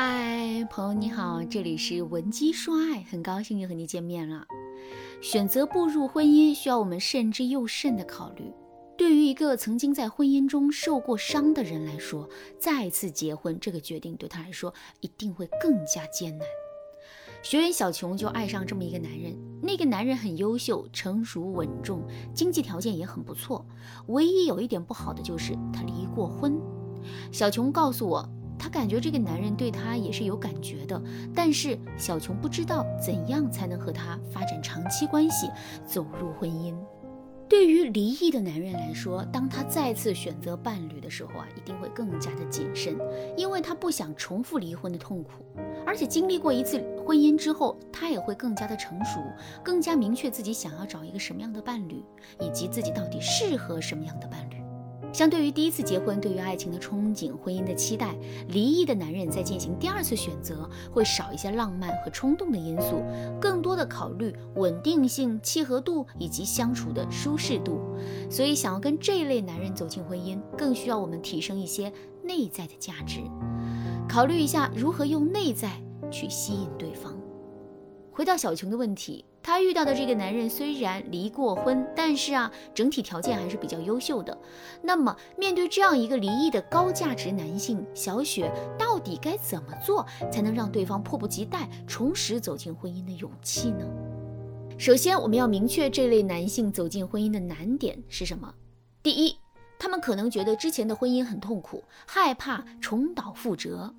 嗨，朋友你好，这里是文姬说爱，很高兴又和你见面了。选择步入婚姻，需要我们慎之又慎的考虑。对于一个曾经在婚姻中受过伤的人来说，再次结婚这个决定对他来说一定会更加艰难。学员小琼就爱上这么一个男人，那个男人很优秀、成熟稳重，经济条件也很不错，唯一有一点不好的就是他离过婚。小琼告诉我。她感觉这个男人对她也是有感觉的，但是小琼不知道怎样才能和他发展长期关系，走入婚姻。对于离异的男人来说，当他再次选择伴侣的时候啊，一定会更加的谨慎，因为他不想重复离婚的痛苦。而且经历过一次婚姻之后，他也会更加的成熟，更加明确自己想要找一个什么样的伴侣，以及自己到底适合什么样的伴侣。相对于第一次结婚，对于爱情的憧憬、婚姻的期待，离异的男人在进行第二次选择会少一些浪漫和冲动的因素，更多的考虑稳定性、契合度以及相处的舒适度。所以，想要跟这一类男人走进婚姻，更需要我们提升一些内在的价值，考虑一下如何用内在去吸引对方。回到小琼的问题。她遇到的这个男人虽然离过婚，但是啊，整体条件还是比较优秀的。那么，面对这样一个离异的高价值男性，小雪到底该怎么做才能让对方迫不及待重拾走进婚姻的勇气呢？首先，我们要明确这类男性走进婚姻的难点是什么。第一，他们可能觉得之前的婚姻很痛苦，害怕重蹈覆辙。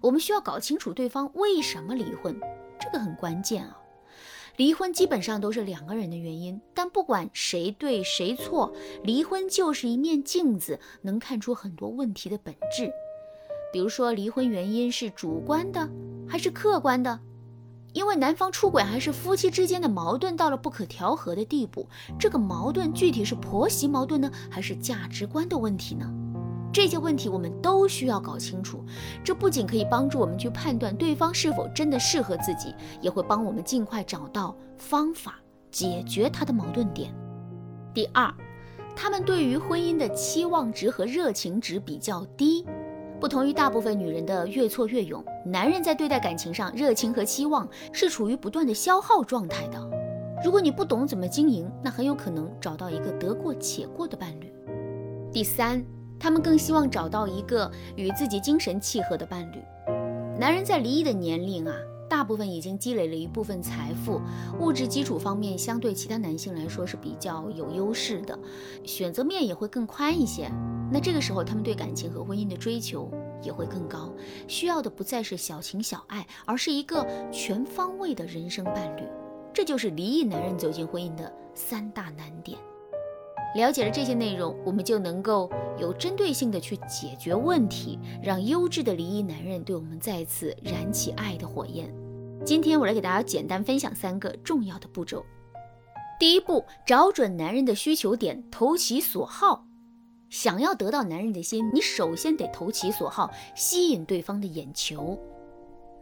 我们需要搞清楚对方为什么离婚，这个很关键啊。离婚基本上都是两个人的原因，但不管谁对谁错，离婚就是一面镜子，能看出很多问题的本质。比如说，离婚原因是主观的还是客观的？因为男方出轨，还是夫妻之间的矛盾到了不可调和的地步？这个矛盾具体是婆媳矛盾呢，还是价值观的问题呢？这些问题我们都需要搞清楚，这不仅可以帮助我们去判断对方是否真的适合自己，也会帮我们尽快找到方法解决他的矛盾点。第二，他们对于婚姻的期望值和热情值比较低，不同于大部分女人的越挫越勇，男人在对待感情上热情和期望是处于不断的消耗状态的。如果你不懂怎么经营，那很有可能找到一个得过且过的伴侣。第三。他们更希望找到一个与自己精神契合的伴侣。男人在离异的年龄啊，大部分已经积累了一部分财富，物质基础方面相对其他男性来说是比较有优势的，选择面也会更宽一些。那这个时候，他们对感情和婚姻的追求也会更高，需要的不再是小情小爱，而是一个全方位的人生伴侣。这就是离异男人走进婚姻的三大难点。了解了这些内容，我们就能够有针对性的去解决问题，让优质的离异男人对我们再次燃起爱的火焰。今天我来给大家简单分享三个重要的步骤。第一步，找准男人的需求点，投其所好。想要得到男人的心，你首先得投其所好，吸引对方的眼球。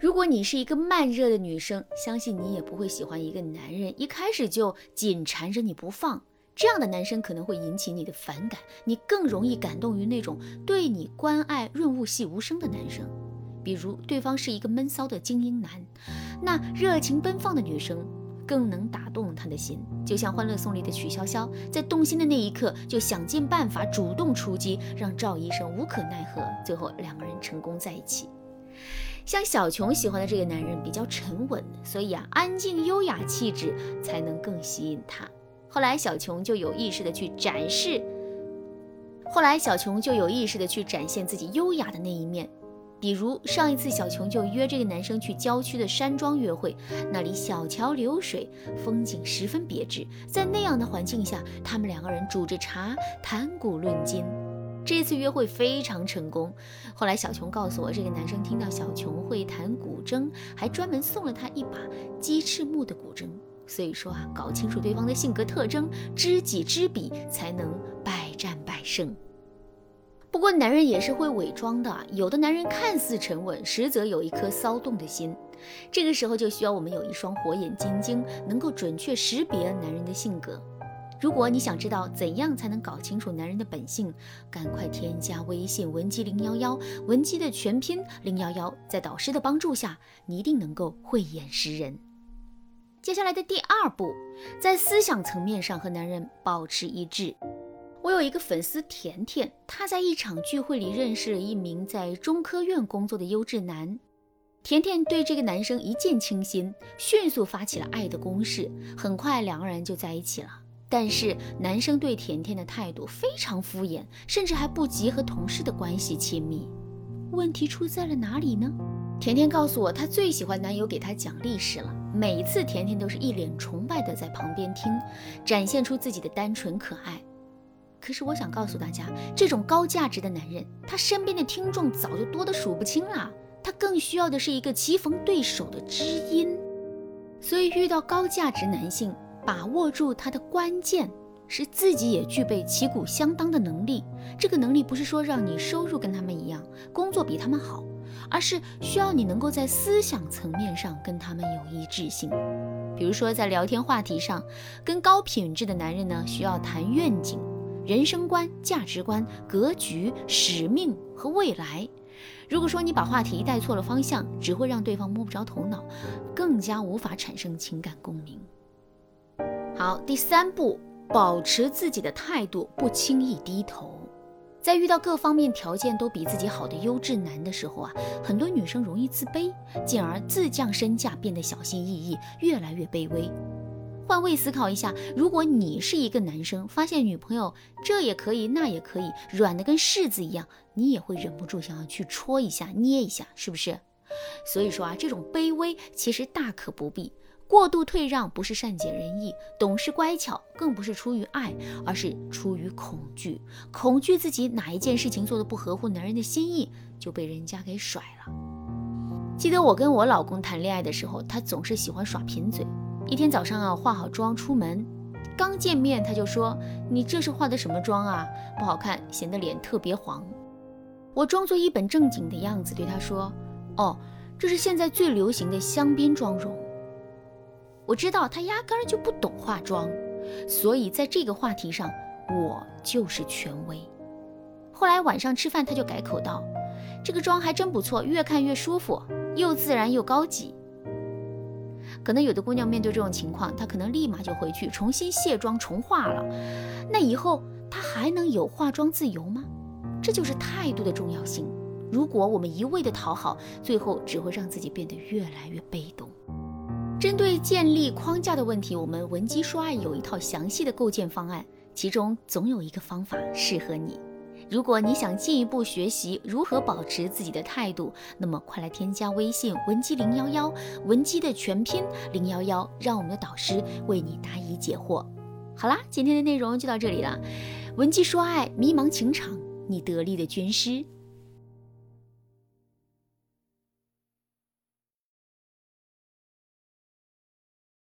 如果你是一个慢热的女生，相信你也不会喜欢一个男人一开始就紧缠着你不放。这样的男生可能会引起你的反感，你更容易感动于那种对你关爱润物细无声的男生。比如对方是一个闷骚的精英男，那热情奔放的女生更能打动他的心。就像《欢乐颂》里的曲筱绡，在动心的那一刻就想尽办法主动出击，让赵医生无可奈何，最后两个人成功在一起。像小琼喜欢的这个男人比较沉稳，所以啊，安静优雅气质才能更吸引他。后来，小琼就有意识的去展示。后来，小琼就有意识的去展现自己优雅的那一面。比如上一次，小琼就约这个男生去郊区的山庄约会，那里小桥流水，风景十分别致。在那样的环境下，他们两个人煮着茶，谈古论今。这次约会非常成功。后来，小琼告诉我，这个男生听到小琼会弹古筝，还专门送了她一把鸡翅木的古筝。所以说啊，搞清楚对方的性格特征，知己知彼，才能百战百胜。不过，男人也是会伪装的，有的男人看似沉稳，实则有一颗骚动的心。这个时候就需要我们有一双火眼金睛，能够准确识别男人的性格。如果你想知道怎样才能搞清楚男人的本性，赶快添加微信文姬零幺幺，文姬的全拼零幺幺，在导师的帮助下，你一定能够慧眼识人。接下来的第二步，在思想层面上和男人保持一致。我有一个粉丝甜甜，她在一场聚会里认识了一名在中科院工作的优质男。甜甜对这个男生一见倾心，迅速发起了爱的攻势，很快两个人就在一起了。但是男生对甜甜的态度非常敷衍，甚至还不及和同事的关系亲密。问题出在了哪里呢？甜甜告诉我，她最喜欢男友给她讲历史了。每一次甜甜都是一脸崇拜的在旁边听，展现出自己的单纯可爱。可是我想告诉大家，这种高价值的男人，他身边的听众早就多得数不清了。他更需要的是一个棋逢对手的知音。所以遇到高价值男性。把握住他的关键是自己也具备旗鼓相当的能力。这个能力不是说让你收入跟他们一样，工作比他们好，而是需要你能够在思想层面上跟他们有一致性。比如说在聊天话题上，跟高品质的男人呢，需要谈愿景、人生观、价值观、格局、使命和未来。如果说你把话题带错了方向，只会让对方摸不着头脑，更加无法产生情感共鸣。好，第三步，保持自己的态度，不轻易低头。在遇到各方面条件都比自己好的优质男的时候啊，很多女生容易自卑，进而自降身价，变得小心翼翼，越来越卑微。换位思考一下，如果你是一个男生，发现女朋友这也可以，那也可以，软的跟柿子一样，你也会忍不住想要去戳一下、捏一下，是不是？所以说啊，这种卑微其实大可不必。过度退让不是善解人意，懂事乖巧更不是出于爱，而是出于恐惧。恐惧自己哪一件事情做的不合乎男人的心意，就被人家给甩了。记得我跟我老公谈恋爱的时候，他总是喜欢耍贫嘴。一天早上啊，化好妆出门，刚见面他就说：“你这是化的什么妆啊？不好看，显得脸特别黄。”我装作一本正经的样子对他说：“哦，这是现在最流行的香槟妆容。”我知道他压根儿就不懂化妆，所以在这个话题上，我就是权威。后来晚上吃饭，他就改口道：“这个妆还真不错，越看越舒服，又自然又高级。”可能有的姑娘面对这种情况，她可能立马就回去重新卸妆重化了。那以后她还能有化妆自由吗？这就是态度的重要性。如果我们一味的讨好，最后只会让自己变得越来越被动。针对建立框架的问题，我们文姬说爱有一套详细的构建方案，其中总有一个方法适合你。如果你想进一步学习如何保持自己的态度，那么快来添加微信文姬零幺幺，文姬的全拼零幺幺，让我们的导师为你答疑解惑。好啦，今天的内容就到这里了。文姬说爱，迷茫情场，你得力的军师。